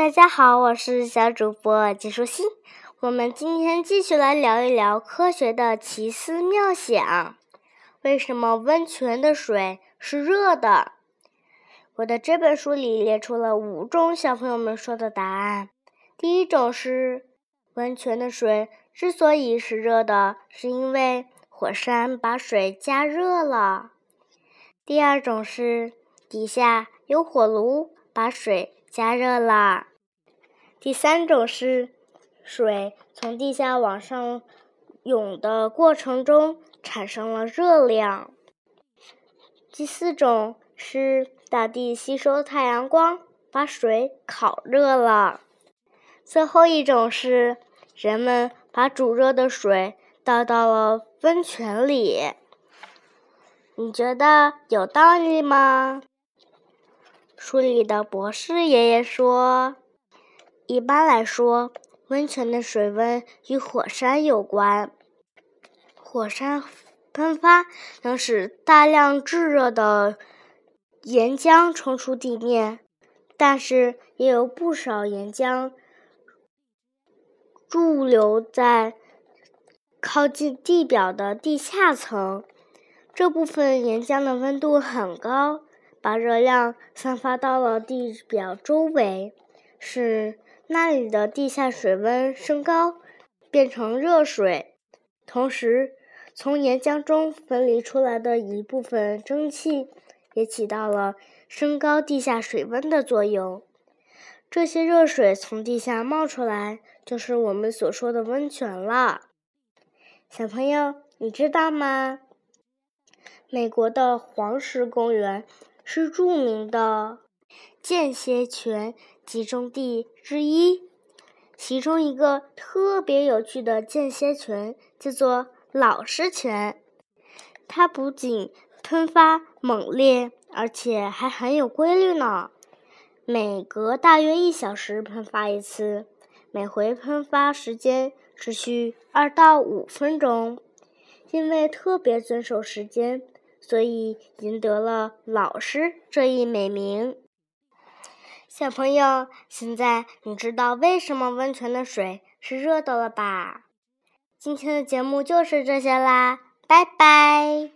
大家好，我是小主播季舒心。我们今天继续来聊一聊科学的奇思妙想。为什么温泉的水是热的？我的这本书里列出了五种小朋友们说的答案。第一种是，温泉的水之所以是热的，是因为火山把水加热了。第二种是，底下有火炉把水加热了。第三种是，水从地下往上涌的过程中产生了热量。第四种是，大地吸收太阳光，把水烤热了。最后一种是，人们把煮热的水倒到了温泉里。你觉得有道理吗？书里的博士爷爷说。一般来说，温泉的水温与火山有关。火山喷发能使大量炙热的岩浆冲出地面，但是也有不少岩浆驻留在靠近地表的地下层。这部分岩浆的温度很高，把热量散发到了地表周围，使。那里的地下水温升高，变成热水，同时从岩浆中分离出来的一部分蒸汽也起到了升高地下水温的作用。这些热水从地下冒出来，就是我们所说的温泉了。小朋友，你知道吗？美国的黄石公园是著名的。间歇泉集中地之一，其中一个特别有趣的间歇泉叫做老师泉。它不仅喷发猛烈，而且还很有规律呢。每隔大约一小时喷发一次，每回喷发时间持续二到五分钟。因为特别遵守时间，所以赢得了“老师”这一美名。小朋友，现在你知道为什么温泉的水是热的了吧？今天的节目就是这些啦，拜拜。